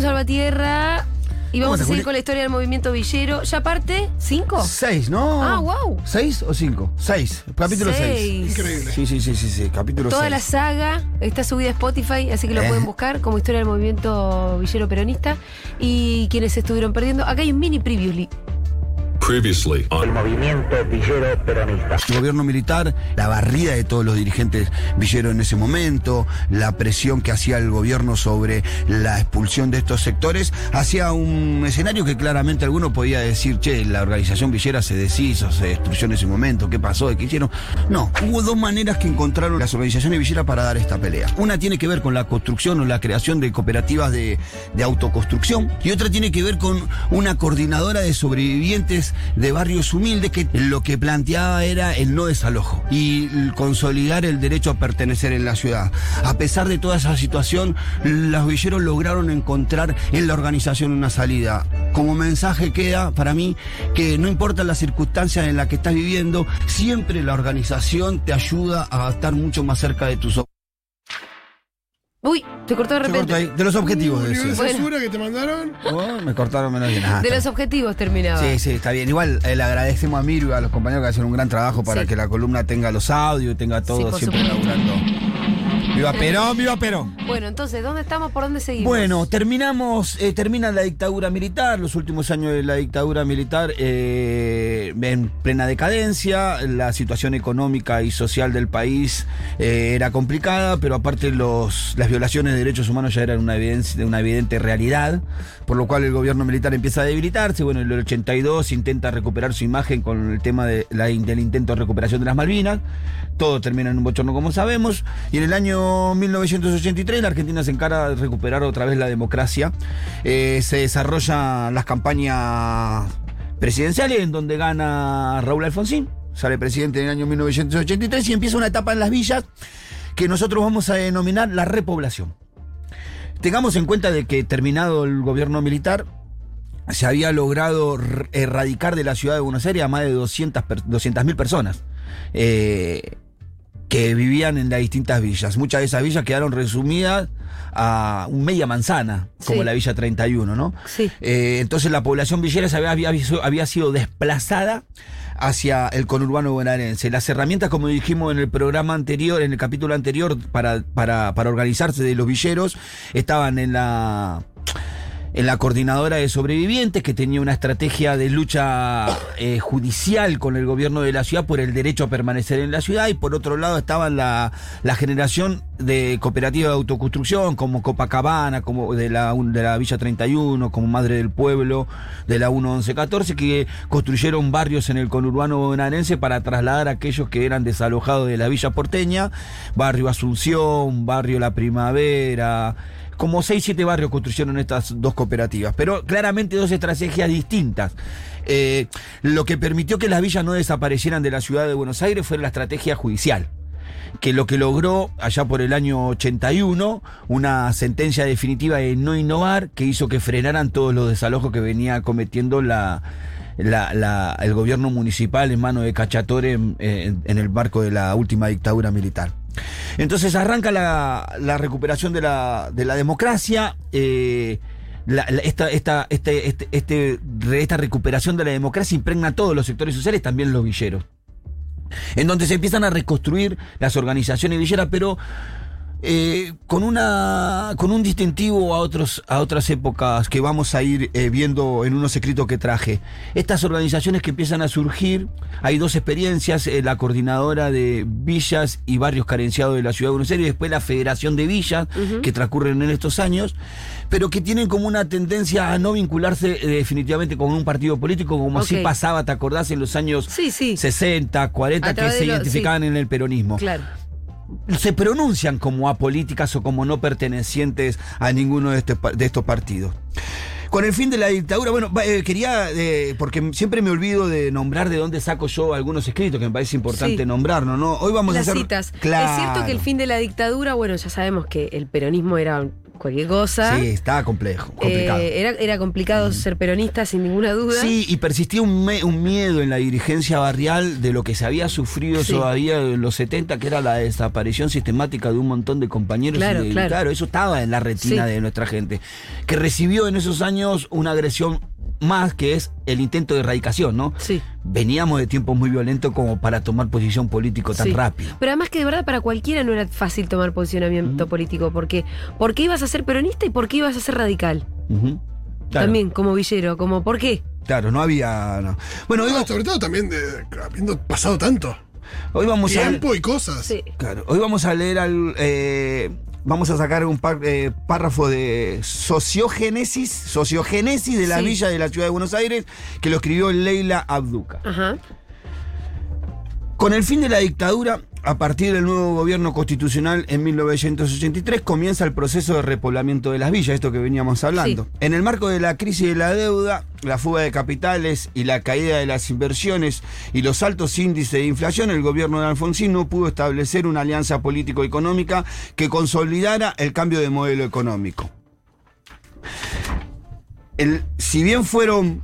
Salvatierra. Y vamos Vamos a a seguir con la historia del movimiento villero. ¿Ya parte? ¿Cinco? Seis, ¿no? Ah, wow. ¿Seis o cinco? Seis. Capítulo seis. Seis. Sí, sí, sí, sí, sí. Capítulo Toda seis. la saga está subida a Spotify, así que lo Eh. pueden buscar como historia del movimiento villero peronista. Y quienes estuvieron perdiendo. Acá hay un mini previously. El movimiento villero peronista. El gobierno militar, la barrida de todos los dirigentes villeros en ese momento, la presión que hacía el gobierno sobre la expulsión de estos sectores, hacía un escenario que claramente alguno podía decir, che, la organización villera se deshizo, se destruyó en ese momento, ¿qué pasó? ¿Qué hicieron? No, hubo dos maneras que encontraron las organizaciones villeras para dar esta pelea. Una tiene que ver con la construcción o la creación de cooperativas de, de autoconstrucción y otra tiene que ver con una coordinadora de sobrevivientes de barrios humildes que lo que planteaba era el no desalojo y consolidar el derecho a pertenecer en la ciudad. A pesar de toda esa situación, los villeros lograron encontrar en la organización una salida. Como mensaje queda para mí que no importa las circunstancias en las que estás viviendo, siempre la organización te ayuda a estar mucho más cerca de tus objetivos. Uy, te cortó de repente. cortó ahí. De los objetivos, ¿Un nivel de censura que te mandaron? Oh, me cortaron menos bien. Ah, De los objetivos terminaba. Sí, sí, está bien. Igual eh, le agradecemos a Miru y a los compañeros que hacen un gran trabajo para Sí. que la columna tenga los audios y tenga todo Sí, siempre supuesto. laburando. ¡Viva Perón, viva Perón! Bueno, entonces, ¿dónde estamos? ¿Por dónde seguimos? Bueno, terminamos, eh, termina la dictadura militar, los últimos años de la dictadura militar eh, en plena decadencia, la situación económica y social del país eh, era complicada, pero aparte los, las violaciones de derechos humanos ya eran una, evidencia, una evidente realidad, por lo cual el gobierno militar empieza a debilitarse, bueno, en el 82 intenta recuperar su imagen con el tema de la- del intento de recuperación de las Malvinas, todo termina en un bochorno como sabemos, y en el año 1983 la Argentina se encara de recuperar otra vez la democracia. Eh, se desarrollan las campañas presidenciales en donde gana Raúl Alfonsín, sale presidente en el año 1983 y empieza una etapa en las villas que nosotros vamos a denominar la repoblación. Tengamos en cuenta de que terminado el gobierno militar, se había logrado erradicar de la ciudad de Buenos Aires a más de 200 per- 200.000 personas eh, que vivían en las distintas villas. Muchas de esas villas quedaron resumidas a un media manzana, como Sí. la Villa 31, ¿no? Sí. Eh, entonces la población villera había, había, sido desplazada hacia el conurbano bonaerense. Las herramientas, como dijimos en el programa anterior, en el capítulo anterior, para, para, para organizarse de los villeros, estaban en la la coordinadora de sobrevivientes, que tenía una estrategia de lucha eh, judicial con el gobierno de la ciudad por el derecho a permanecer en la ciudad, y por otro lado estaba la, la generación de cooperativas de autoconstrucción, como Copacabana, como de la, de la Villa 31, como Madre del Pueblo, de la 1114, que construyeron barrios en el conurbano bonaerense para trasladar a aquellos que eran desalojados de la Villa porteña, barrio Asunción, barrio La Primavera, como 6, 7 barrios construyeron estas dos cooperativas, pero claramente dos estrategias distintas. Eh, lo que permitió que las villas no desaparecieran de la ciudad de Buenos Aires fue la estrategia judicial que lo que logró allá por el año 81 una sentencia definitiva de no innovar que hizo que frenaran todos los desalojos que venía cometiendo la, el gobierno municipal en mano de Cachatore en, en- en el marco de la última dictadura militar. Entonces arranca la, recuperación de la, de la democracia. esta, esta recuperación de la democracia impregna a todos los sectores sociales, también los villeros en donde se empiezan a reconstruir las organizaciones villeras, pero eh, con una con un distintivo a otros a otras épocas que vamos a ir eh, viendo en unos escritos que traje. Estas organizaciones que empiezan a surgir, hay dos experiencias, eh, la coordinadora de villas y barrios carenciados de la ciudad de Buenos Aires y después la Federación de Villas que transcurren en estos años, pero que tienen como una tendencia a no vincularse eh, definitivamente con un partido político como así Ok. pasaba, ¿te acordás? En los años Sí, sí. 60, 40 A que se lo- identificaban en el peronismo. Claro. Se pronuncian como apolíticas o como no pertenecientes a ninguno de, este de estos partidos. Con el fin de la dictadura, bueno, eh, quería, eh, porque siempre me olvido de nombrar de dónde saco yo algunos escritos, que me parece importante Sí. nombrarlo, ¿no? Hoy vamos Las a hacer... citas. Claro. Es cierto que el fin de la dictadura, bueno, ya sabemos que el peronismo era cualquier cosa. Sí, estaba complejo, Eh, complicado. era, era complicado ser peronista, sin ninguna duda. Sí, y persistía un, me- un miedo en la dirigencia barrial de lo que se había sufrido Sí. todavía en los 70, que era la desaparición sistemática de un montón de compañeros. y Claro, de- claro. eso estaba en la retina Sí. de nuestra gente, que recibió en esos años una agresión más que es el intento de erradicación, ¿no? Sí. Veníamos de tiempos muy violentos como para tomar posición político tan Sí. rápido. Pero además que de verdad para cualquiera no era fácil tomar posicionamiento político, porque ¿por qué ibas a ser peronista y por qué ibas a ser radical? Claro, También como villero, como ¿por qué? Claro, no había. no. Bueno, No, sobre todo también de, habiendo pasado tanto hoy vamos a. tiempo y cosas. Sí. Claro, hoy vamos a leer al. eh, vamos a sacar un par- eh, párrafo de sociogénesis, sociogénesis de la Sí. villa de la ciudad de Buenos Aires, que lo escribió Leila Abduca. Ajá. Con el fin de la dictadura, a partir del nuevo gobierno constitucional en 1983, comienza el proceso de repoblamiento de las villas, esto que veníamos hablando. Sí. En el marco de la crisis de la deuda, la fuga de capitales y la caída de las inversiones y los altos índices de inflación, el gobierno de Alfonsín no pudo establecer una alianza político-económica que consolidara el cambio de modelo económico. El- si bien fueron...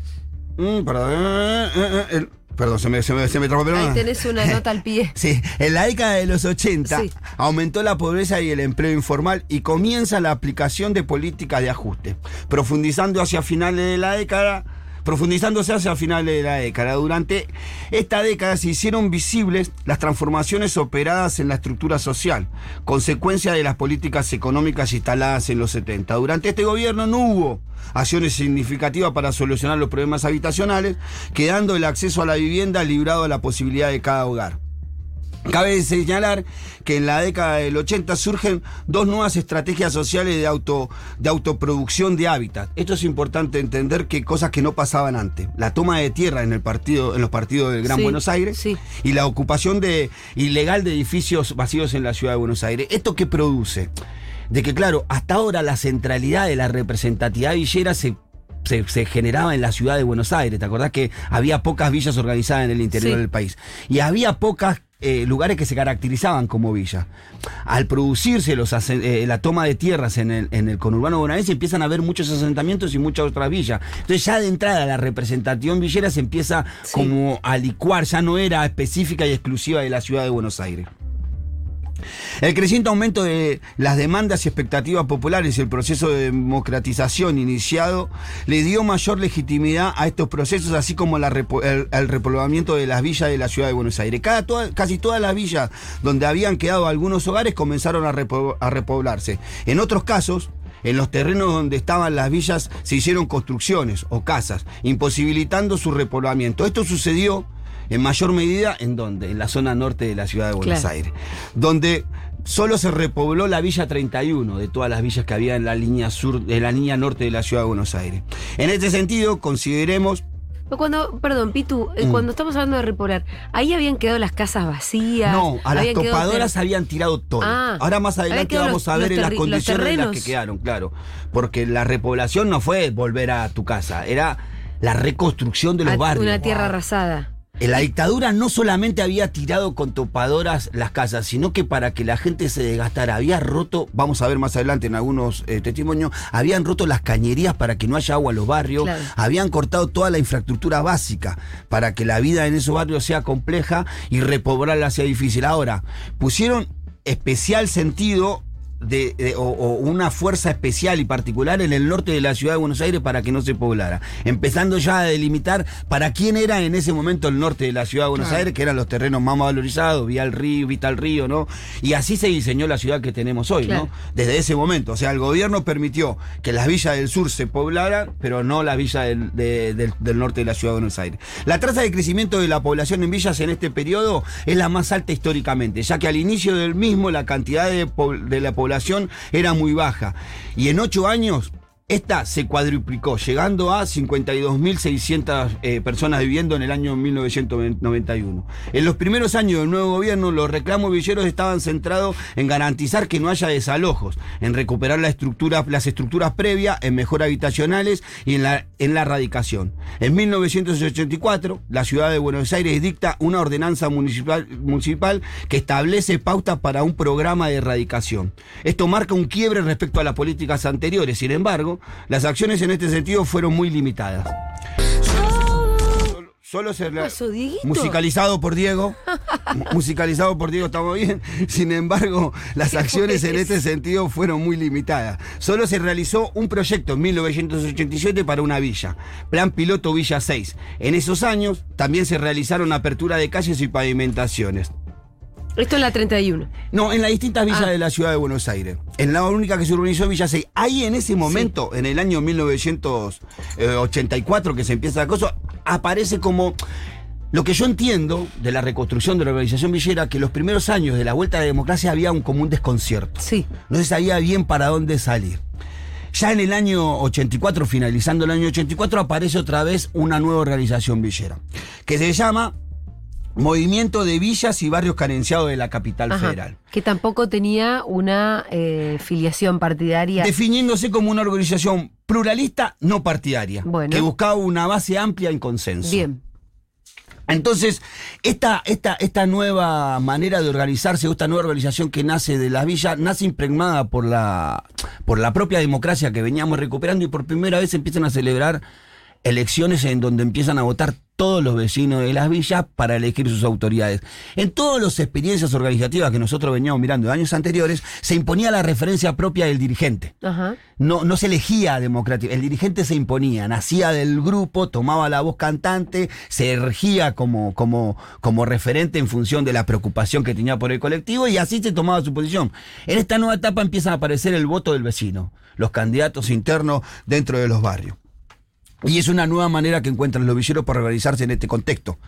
mm, perdón, eh, eh, el- perdón, se me, se me, se me trabó, pero Ahí tenés una nota al pie. Sí, en la década de los 80 Sí. aumentó la pobreza y el empleo informal y comienza la aplicación de políticas de ajuste, profundizando hacia finales de la década. Profundizándose hacia finales de la década. Durante esta década se hicieron visibles las transformaciones operadas en la estructura social, consecuencia de las políticas económicas instaladas en los 70. Durante este gobierno no hubo acciones significativas para solucionar los problemas habitacionales, quedando el acceso a la vivienda librado a la posibilidad de cada hogar. Cabe señalar que en la década del 80 surgen dos nuevas estrategias sociales de, auto, de autoproducción de hábitat. Esto es importante entender que cosas que no pasaban antes. La toma de tierra en, el partido, en los partidos del Gran Sí, Buenos Aires sí. y la ocupación de, ilegal de edificios vacíos en la ciudad de Buenos Aires. ¿Esto qué produce? De que, claro, hasta ahora la centralidad de la representatividad villera se se, se generaba en la ciudad de Buenos Aires. ¿Te acordás que había pocas villas organizadas en el interior Sí. del país? Y había pocas eh, lugares que se caracterizaban como villa. Al producirse los, eh, la toma de tierras en el, en el conurbano bonaerense empiezan a haber muchos asentamientos y muchas otras villas. Entonces ya de entrada la representación villera se empieza Sí. como a licuar, ya no era específica y exclusiva de la ciudad de Buenos Aires. El creciente aumento de las demandas y expectativas populares y el proceso de democratización iniciado le dio mayor legitimidad a estos procesos, así como la el, repoblamiento de las villas de la ciudad de Buenos Aires. Toda- casi todas las villas donde habían quedado algunos hogares comenzaron a repoblarse. En otros casos, en los terrenos donde estaban las villas se hicieron construcciones o casas, imposibilitando su repoblamiento. Esto sucedió en mayor medida en donde, en la zona norte de la ciudad de Buenos Claro. Aires, donde solo se repobló la Villa 31 de todas las villas que había en la línea sur, en la línea norte de la ciudad de Buenos Aires. En este sentido, consideremos Cuando, perdón, Pitu, eh, Mm. cuando estamos hablando de repoblar, ahí habían quedado las casas vacías. No, a las topadoras ter- habían tirado todo. Ah, Ahora más adelante vamos los- a ver en las condiciones en las que quedaron, claro. Porque la repoblación no fue volver a tu casa, era la reconstrucción de los a- barrios. Una tierra arrasada. En la dictadura no solamente había tirado con topadoras las casas, sino que para que la gente se desgastara, había roto, vamos a ver más adelante en algunos eh, testimonios, habían roto las cañerías para que no haya agua en los barrios, Claro. habían cortado toda la infraestructura básica para que la vida en esos barrios sea compleja y repoblarla sea difícil. Ahora, pusieron especial sentido de, de- o, o una fuerza especial y particular en el norte de la ciudad de Buenos Aires para que no se poblara. Empezando ya a delimitar para quién era en ese momento el norte de la ciudad de Buenos Claro. Aires, que eran los terrenos más valorizados, vía el río, vista al río, ¿no? Y así se diseñó la ciudad que tenemos hoy, Claro. ¿no? Desde ese momento. O sea, el gobierno permitió que las villas del sur se poblaran, pero no las villas del, de- del- del norte de la ciudad de Buenos Aires. La tasa de crecimiento de la población en villas en este periodo es la más alta históricamente, ya que al inicio del mismo la cantidad de la población era muy baja. Y en ocho años esta se cuadruplicó, llegando a 52.600 eh, personas viviendo en el año 1991. En los primeros años del nuevo gobierno, los reclamos villeros estaban centrados en garantizar que no haya desalojos, en recuperar la estructura- las estructuras previas, en mejoras habitacionales y en la, en la erradicación. En 1984, la ciudad de Buenos Aires dicta una ordenanza municipal, municipal que establece pautas para un programa de erradicación. Esto marca un quiebre respecto a las políticas anteriores, sin embargo, las acciones en este sentido fueron muy limitadas. Solo, musicalizado por Diego, mu- musicalizado por Diego estamos bien. Sin embargo, las acciones en este sentido fueron muy limitadas. Solo se realizó un proyecto en 1987 para una villa, Plan Piloto Villa 6. En esos años también se realizaron apertura de calles y pavimentaciones. Esto es la 31. No, en las distintas villas Ah. de la ciudad de Buenos Aires. En la única que se urbanizó Villa 6. Ahí en ese momento, en el año 1984, que se empieza la cosa, aparece como. Lo que yo entiendo de la reconstrucción de la organización villera, que los primeros años de la vuelta a la democracia había un común desconcierto. Sí. No se sabía bien para dónde salir. Ya en el año 84, finalizando el año 84, aparece otra vez una nueva organización villera, que se llama Movimiento de Villas y Barrios Carenciados de la Capital Ajá. Federal. Que tampoco tenía una eh, filiación partidaria. definiéndose como una organización pluralista no partidaria, Bueno. que buscaba una base amplia en consenso. Bien. Entonces, esta, esta, esta nueva manera de organizarse, esta nueva organización que nace de las villas, nace impregnada por la, por la propia democracia que veníamos recuperando y por primera vez empiezan a celebrar elecciones en donde empiezan a votar todos los vecinos de las villas para elegir sus autoridades. En todas las experiencias organizativas que nosotros veníamos mirando de años anteriores, se imponía la referencia propia del dirigente. Ajá. No, no se elegía democrático, el dirigente se imponía, nacía del grupo, tomaba la voz cantante, se ergía como, como, como referente en función de la preocupación que tenía por el colectivo y así se tomaba su posición. En esta nueva etapa empiezan a aparecer el voto del vecino, los candidatos internos dentro de los barrios. Y es una nueva manera que encuentran los villeros para organizarse en este contexto.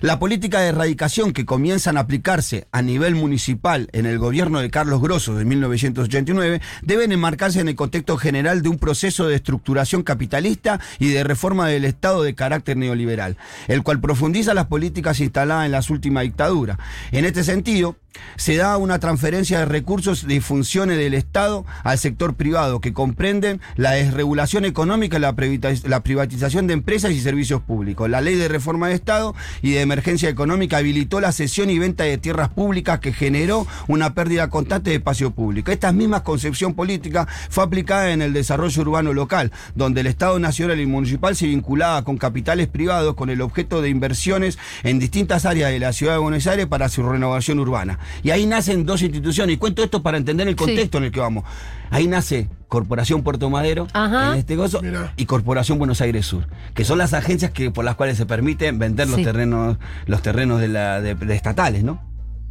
La política de erradicación que comienzan a aplicarse a nivel municipal en el gobierno de Carlos Grosso de 1989 deben enmarcarse en el contexto general de un proceso de estructuración capitalista y de reforma del Estado de carácter neoliberal, el cual profundiza las políticas instaladas en las últimas dictaduras. En este sentido, se da una transferencia de recursos y funciones del Estado al sector privado que comprenden la desregulación económica la privatización de empresas y servicios públicos. La ley de reforma de Estado y de emergencia económica habilitó la cesión y venta de tierras públicas que generó una pérdida constante de espacio público. Esta misma concepción política fue aplicada en el desarrollo urbano local, donde el Estado nacional y municipal se vinculaba con capitales privados con el objeto de inversiones en distintas áreas de la ciudad de Buenos Aires para su renovación urbana. Y ahí nacen dos instituciones, y cuento esto para entender el contexto en el que vamos. Ahí nace Corporación Puerto Madero, Ajá. en este caso, Mirá. y Corporación Buenos Aires Sur, que son las agencias que por las cuales se permite vender los Sí. terrenos, los terrenos de, la, de- de estatales, ¿no?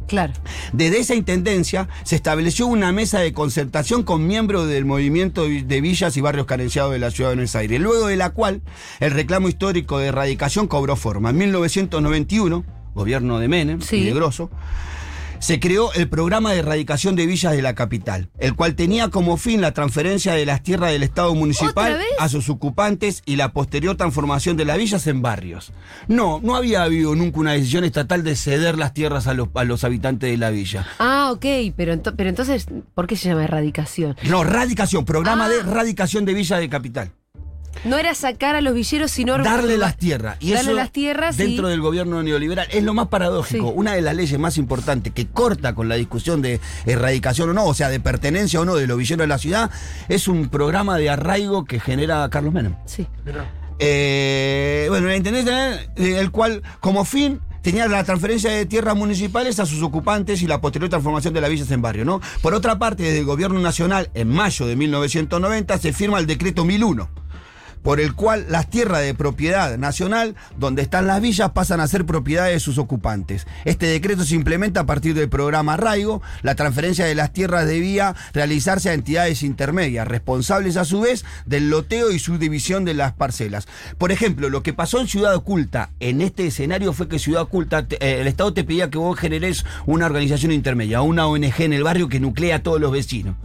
Claro. Desde esa intendencia se estableció una mesa de concertación con miembros del movimiento de villas y barrios carenciados de la ciudad de Buenos Aires, luego de la cual el reclamo histórico de erradicación cobró forma. En 1991, gobierno de Menem Sí. y de Grosso, se creó el programa de erradicación de villas de la capital, el cual tenía como fin la transferencia de las tierras del Estado ¿Otra municipal a sus ocupantes y la posterior transformación de las villas en barrios. No, no había habido nunca una decisión estatal de ceder las tierras a los, a los habitantes de la villa. Ah, ok, pero, ento- pero entonces, ¿por qué se llama erradicación? No, radicación, programa Ah. de radicación de villa de capital. No era sacar a los villeros, sino Darle las tierras. Y Darle eso las tierras dentro y- del gobierno neoliberal. Es lo más paradójico. Sí. Una de las leyes más importantes que corta con la discusión de erradicación o no, o sea, de pertenencia o no de los villeros de la ciudad, es un programa de arraigo que genera Carlos Menem. Sí. Eh, bueno, la intendencia, eh, el cual como fin tenía la transferencia de tierras municipales a sus ocupantes y la posterior transformación de las villas en barrio, ¿no? Por otra parte, desde el gobierno nacional, en mayo de 1990, se firma el decreto 1001 por el cual las tierras de propiedad nacional, donde están las villas, pasan a ser propiedad de sus ocupantes. Este decreto se implementa a partir del programa Arraigo. La transferencia de las tierras debía realizarse a entidades intermedias, responsables a su vez del loteo y subdivisión de las parcelas. Por ejemplo, lo que pasó en Ciudad Oculta, en este escenario fue que Ciudad Oculta, eh, el Estado te pedía que vos generes una organización intermedia, una ONG en el barrio que nuclea a todos los vecinos.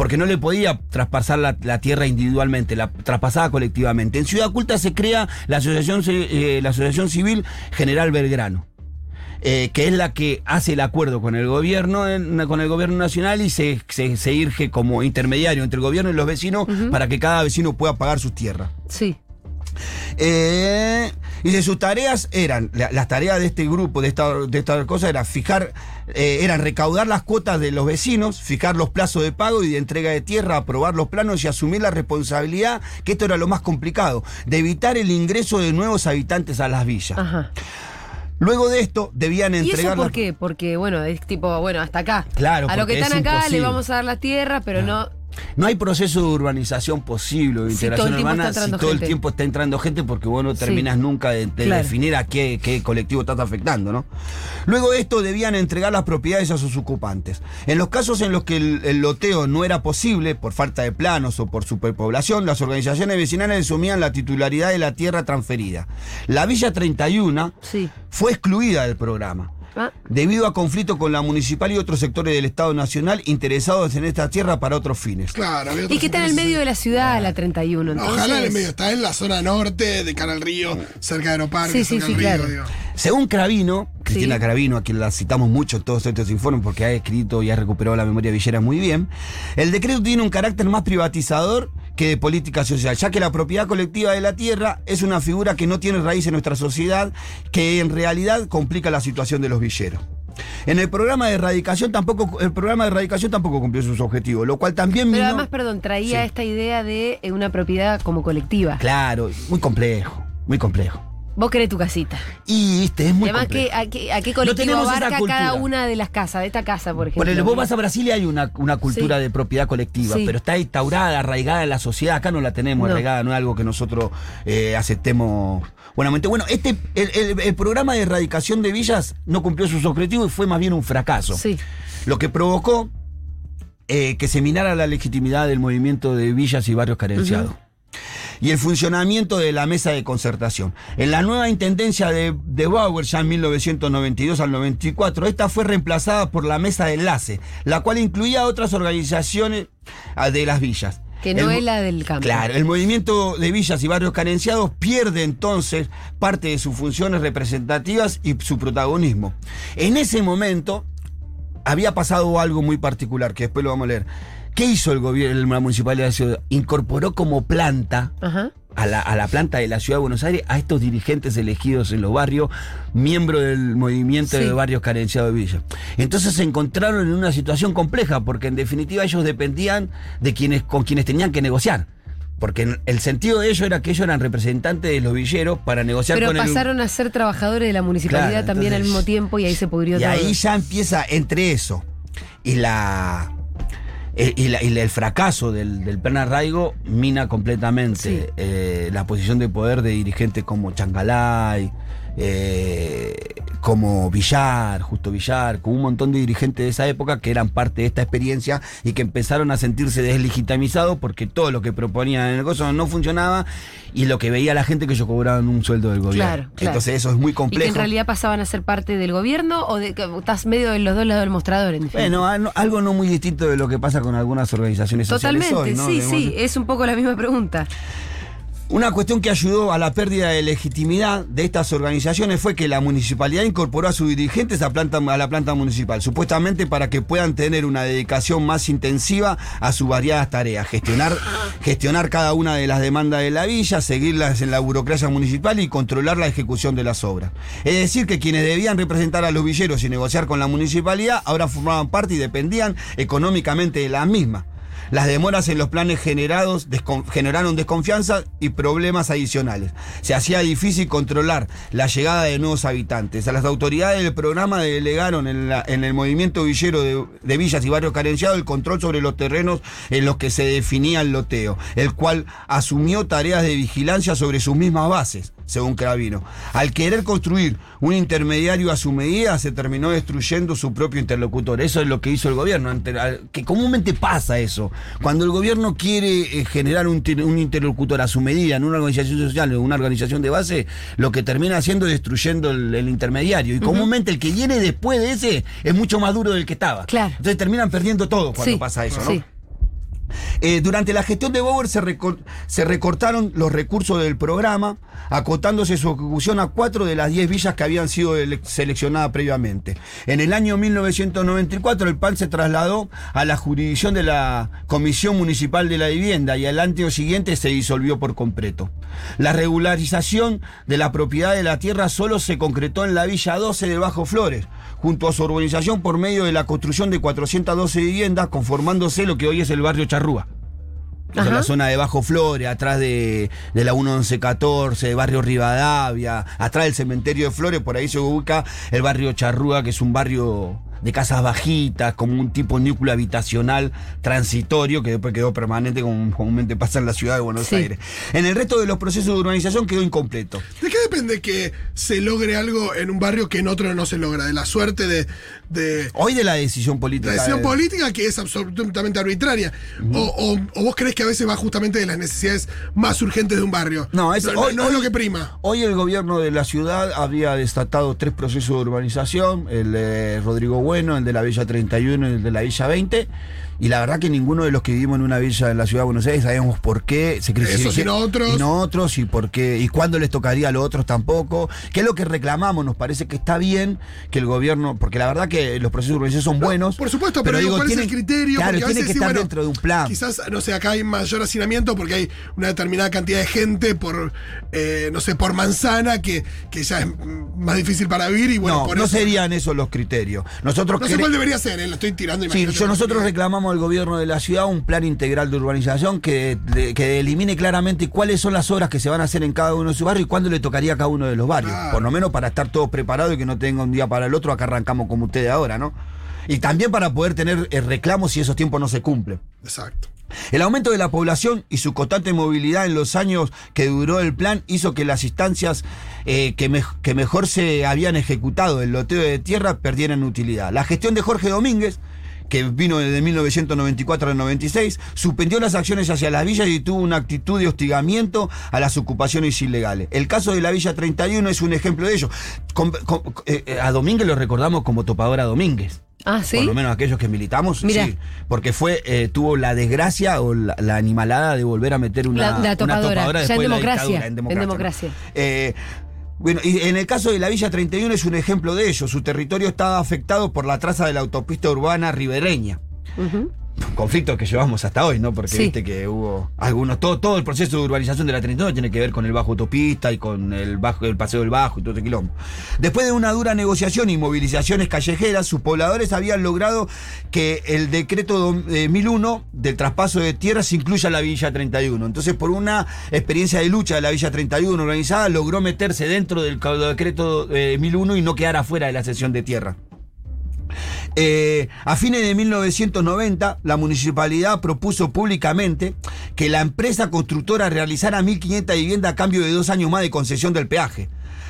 Porque no le podía traspasar la, la tierra individualmente, la traspasaba colectivamente. En Ciudad Culta se crea la Asociación, Ci- eh, la Asociación Civil General Belgrano. eh, que es la que hace el acuerdo con el gobierno en- con el gobierno nacional y se, se, se irge como intermediario entre el gobierno y los vecinos para que cada vecino pueda pagar sus tierras. Sí. Eh, y de sus tareas eran, la- las tareas de este grupo, de esta, de esta cosa, era fijar, eh, eran recaudar las cuotas de los vecinos, fijar los plazos de pago y de entrega de tierra, aprobar los planos y asumir la responsabilidad, que esto era lo más complicado, de evitar el ingreso de nuevos habitantes a las villas. Ajá. Luego de esto, debían ¿Y entregar eso por las- qué? Porque, bueno, es tipo, bueno, hasta acá. Claro, A lo que están es acá imposible. le vamos a dar la tierra, pero no. No hay proceso de urbanización posible, de Si todo integración el tiempo urbana, si todo el tiempo está entrando gente, porque vos no Sí. terminas nunca de, de Claro. definir a qué, qué colectivo estás afectando, ¿no? Luego de esto debían entregar las propiedades a sus ocupantes. En los casos en los que el, el loteo no era posible, por falta de planos o por superpoblación, las organizaciones vecinales asumían la titularidad de la tierra transferida. La Villa 31 Sí. fue excluida del programa. Ah, Debido a conflicto con la municipal y otros sectores del Estado Nacional interesados en esta tierra para otros fines. Claro, y que está en el medio de la ciudad, la 31. No, Entonces, Ojalá en el medio, está en la zona norte de cara al río, cerca de Aeroparque, Sí, sí, sí, río, claro. digo. Según Cravino, Cristina Sí. Cravino, a quien la citamos mucho en todos estos informes porque ha escrito y ha recuperado la memoria villera muy bien, el decreto tiene un carácter más privatizador que de política social, ya que la propiedad colectiva de la tierra es una figura que no tiene raíz en nuestra sociedad, que en realidad complica la situación de los villeros. En el programa de erradicación tampoco, el programa de erradicación tampoco cumplió sus objetivos, lo cual también Pero minó- además, perdón, traía Sí. esta idea de eh, una propiedad como colectiva. Claro, muy complejo, muy complejo. Vos querés tu casita. Y este es muy Además, complejo. ¿qué- a, qué, a qué No colectivo tenemos esa abarca cada una de las casas? De esta casa, por ejemplo. El, vos vas a Brasil y hay una, una cultura Sí. de propiedad colectiva, Sí. pero está instaurada, arraigada en la sociedad. Acá no la tenemos No. arraigada, no es algo que nosotros eh, aceptemos buenamente. Bueno, este, el, el- el programa de erradicación de villas no cumplió sus objetivos y fue más bien un fracaso. Sí. Lo que provocó eh, que se minara la legitimidad del movimiento de villas y barrios carenciados. Y el funcionamiento de la mesa de concertación. En la nueva intendencia de, de Bauer, ya en 1992 al 94, esta fue reemplazada por la mesa de enlace, la cual incluía otras organizaciones ah, de las villas. Que no El- es la del campo. Claro, el movimiento de villas y barrios carenciados pierde entonces parte de sus funciones representativas y su protagonismo. En ese momento había pasado algo muy particular, que después lo vamos a leer. ¿Qué hizo el gobierno, la municipalidad de la ciudad? Incorporó como planta Ajá. a la, a la planta de la ciudad de Buenos Aires a estos dirigentes elegidos en los barrios, miembros del movimiento Sí. de barrios carenciados de Villa. Entonces se encontraron en una situación compleja, porque en definitiva ellos dependían de quienes, con quienes tenían que negociar. Porque el sentido de ellos era que ellos eran representantes de los villeros para negociar Pero con el- pasaron a ser trabajadores de la municipalidad Claro, también al mismo tiempo y ahí se pudrió Y todo. ahí ya empieza entre eso y la. Eh, Y, la- y el fracaso del, del plan arraigo mina completamente Sí. eh, la posición de poder de dirigentes como Changalay, eh, como Villar, Justo Villar, con un montón de dirigentes de esa época que eran parte de esta experiencia y que empezaron a sentirse deslegitimizados porque todo lo que proponían en el negocio no funcionaba y lo que veía la gente que ellos cobraban un sueldo del gobierno. Claro, claro. Entonces eso es muy y complejo. que en realidad pasaban a ser parte del gobierno o de estás medio de los dos lados del mostrador, en. Bueno, al- algo no muy distinto de lo que pasa con algunas organizaciones sociales Totalmente, hoy, ¿no? sí, sí, es un poco la misma pregunta. Una cuestión que ayudó a la pérdida de legitimidad de estas organizaciones fue que la municipalidad incorporó a sus dirigentes a, la planta municipal, supuestamente para que puedan tener una dedicación más intensiva a sus variadas tareas, gestionar, gestionar cada una de las demandas de la villa, seguirlas en la burocracia municipal y controlar la ejecución de las obras. Es decir, que quienes debían representar a los villeros y negociar con la municipalidad ahora formaban parte y dependían económicamente de la misma. Las demoras en los planes generados generaron desconfianza y problemas adicionales. Se hacía difícil controlar la llegada de nuevos habitantes. A las autoridades del programa delegaron en, la- en el movimiento villero de, de villas y barrios carenciados el control sobre los terrenos en los que se definía el loteo, el cual asumió tareas de vigilancia sobre sus mismas bases, según Cravino. Al querer construir un intermediario a su medida, se terminó destruyendo su propio interlocutor. Eso es lo que hizo el gobierno, que comúnmente pasa eso. Cuando el gobierno quiere eh, generar un, ter- un interlocutor a su medida en una organización social o una organización de base, lo que termina haciendo es destruyendo el, el intermediario. Y comúnmente el que viene después de ese es mucho más duro del que estaba. Claro. Entonces terminan perdiendo todo cuando Sí, pasa eso, ¿no? sí. Eh, durante la gestión de Bauer se, recor- se recortaron los recursos del programa, acotándose su ejecución a cuatro de las diez villas que habían sido ele- seleccionadas previamente. En el año 1994 el PAN se trasladó a la jurisdicción de la Comisión Municipal de la Vivienda y al año siguiente se disolvió por completo. La regularización de la propiedad de la tierra solo se concretó en la Villa 12 de Bajo Flores, junto a su urbanización por medio de la construcción de 412 viviendas, conformándose lo que hoy es el barrio Charrúa. O sea, la zona de Bajo Flores, atrás de, de la 1114, barrio Rivadavia, atrás del cementerio de Flores, por ahí se ubica el barrio Charrúa, que es un barrio de casas bajitas, como un tipo de núcleo habitacional transitorio, que después quedó permanente, como comúnmente pasa en la ciudad de Buenos Sí. Aires. En el resto de los procesos de urbanización quedó incompleto. ¿De qué depende que se logre algo en un barrio que en otro no se logra? De la suerte de, de Hoy de la decisión política. la decisión de- política que es absolutamente arbitraria. o, o- o vos crees que a veces va justamente de las necesidades más urgentes de un barrio. No, es- no, hoy- no es lo que prima. Hoy el gobierno de la ciudad había desatado tres procesos de urbanización, el de Rodrigo Bueno, el de la Villa 31 y el de la Villa 20, y la verdad que ninguno de los que vivimos en una villa en la ciudad de Buenos Aires sabemos por qué se cree Esos y no otros. Y no otros, y por qué, y cuándo les tocaría a los otros tampoco. ¿Qué es lo que reclamamos? Nos parece que está bien que el gobierno, porque la verdad que los procesos urbanización son buenos. Por supuesto, pero, digo, ¿cuál tienen- es el criterio? Claro, tiene que sí, estar bueno, dentro de un plan. Quizás, no sé, acá hay mayor hacinamiento porque hay una determinada cantidad de gente por, eh, no sé, por manzana que, que ya es más difícil para vivir y bueno, no, por no eso. serían esos los criterios. Nosotros No sé cuál debería ser, eh, lo estoy tirando. Sí, yo, nosotros porque- reclamamos al gobierno de la ciudad un plan integral de urbanización que, de- que elimine claramente cuáles son las obras que se van a hacer en cada uno de sus barrios y cuándo le tocaría a cada uno de los barrios. Por lo menos para estar todos preparados y que no tenga un día para el otro, acá arrancamos como ustedes ahora, ¿no? Y también para poder tener eh, reclamos si esos tiempos no se cumplen. Exacto. El aumento de la población y su constante movilidad en los años que duró el plan hizo que las instancias eh, que, que mejor se habían ejecutado el loteo de tierra perdieran utilidad. La gestión de Jorge Domínguez que vino desde 1994 al 96, suspendió las acciones hacia las villas y tuvo una actitud de hostigamiento a las ocupaciones ilegales. El caso de la Villa 31 es un ejemplo de ello. Con- con- eh, eh, a Domínguez lo recordamos como topadora Domínguez. Ah, ¿sí? Por lo menos aquellos que militamos, Mirá. sí. Porque fue, eh, tuvo la desgracia o la, la animalada de volver a meter una, La- la una topadora, ya en después de la democracia, dictadura, en ¿no? democracia. Eh, bueno, y en el caso de la Villa 31 es un ejemplo de ello. Su territorio estaba afectado por la traza de la autopista urbana ribereña. Conflictos que llevamos hasta hoy, ¿no? Porque Sí. viste que hubo algunos, todo, todo el proceso de urbanización de la 31 tiene que ver con el bajo autopista y con el bajo, el paseo del bajo y todo ese quilombo. Después de una dura negociación y movilizaciones callejeras, sus pobladores habían logrado que el decreto do- de 1001 del traspaso de tierras incluya la Villa 31. Entonces, por una experiencia de lucha de la Villa 31 organizada, logró meterse dentro del decreto de 1001 y no quedar afuera de la sesión de tierra. Eh, a fines de 1990, la municipalidad propuso públicamente que la empresa constructora realizara 1.500 viviendas a cambio de dos años más de concesión del peaje.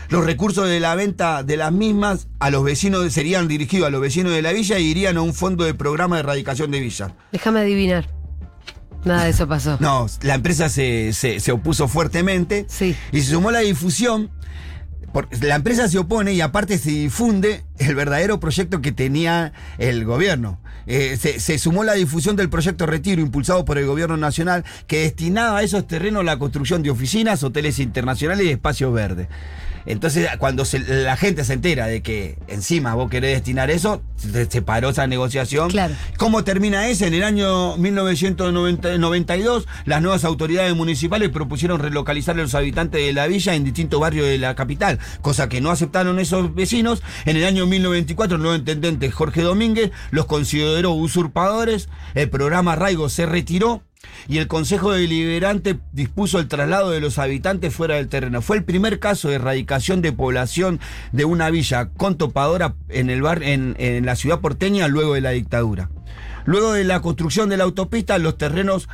Los recursos de la venta de las mismas a los vecinos serían dirigidos a los vecinos de la villa y irían a un fondo de programa de erradicación de villas. Déjame adivinar. Nada de eso pasó. No, la empresa se, se- se opuso fuertemente Sí. y se sumó la difusión. La empresa se opone y aparte se difunde el verdadero proyecto que tenía el gobierno. Eh, se, se sumó la difusión del proyecto Retiro impulsado por el gobierno nacional que destinaba a esos terrenos la construcción de oficinas, hoteles internacionales y espacios verdes. Entonces, cuando se- la gente se entera de que encima vos querés destinar eso, se, se paró esa negociación. Claro. ¿Cómo termina ese? En el año 1992, las nuevas autoridades municipales propusieron relocalizar a los habitantes de la villa en distintos barrios de la capital, cosa que no aceptaron esos vecinos. En el año 1924, el nuevo intendente Jorge Domínguez los consideró usurpadores, el programa Arraigo se retiró. Y el Consejo Deliberante dispuso el traslado de los habitantes fuera del terreno. Fue el primer caso de erradicación de población de una villa con topadora en, el bar, en la ciudad porteña luego de la dictadura. Luego de la construcción de la autopista, los terrenos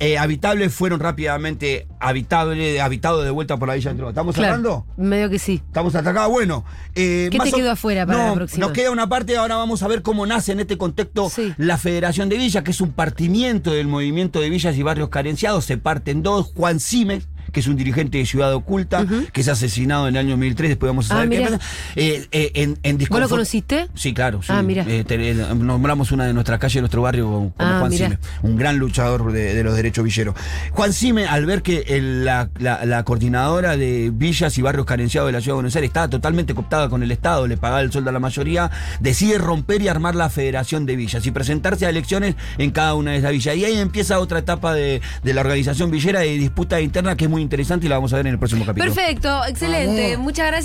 eh, habitables fueron rápidamente habitable, habitados de vuelta por la villa. ¿Estamos Claro. hablando? Medio que sí. Estamos hasta acá. Bueno. eh, ¿Qué te quedó afuera para No, la próxima? Nos queda una parte, ahora vamos a ver cómo nace en este contexto Sí. la Federación de Villas, que es un partimiento del movimiento de villas y barrios carenciados. Se parte en dos. Juan Simes, que es un dirigente de Ciudad Oculta, que es asesinado en el año 2003, después vamos a Ah, saber qué mira. pasa. Eh, eh, en, en ¿Vos lo conociste? Sí, claro. sí. Ah, mira. Eh, te- eh, nombramos una de nuestras calles de nuestro barrio como Ah, Juan. Sime, un gran luchador de, de los derechos villeros. Juan Sime, al ver que el- la, la- la coordinadora de villas y barrios carenciados de la ciudad de Buenos Aires estaba totalmente cooptada con el Estado, le pagaba el sueldo a la mayoría, decide romper y armar la Federación de Villas y presentarse a elecciones en cada una de esas villas. Y ahí empieza otra etapa de, de la organización villera de disputa interna que es muy interesante y la vamos a ver en el próximo capítulo. Perfecto, excelente. Muchas gracias.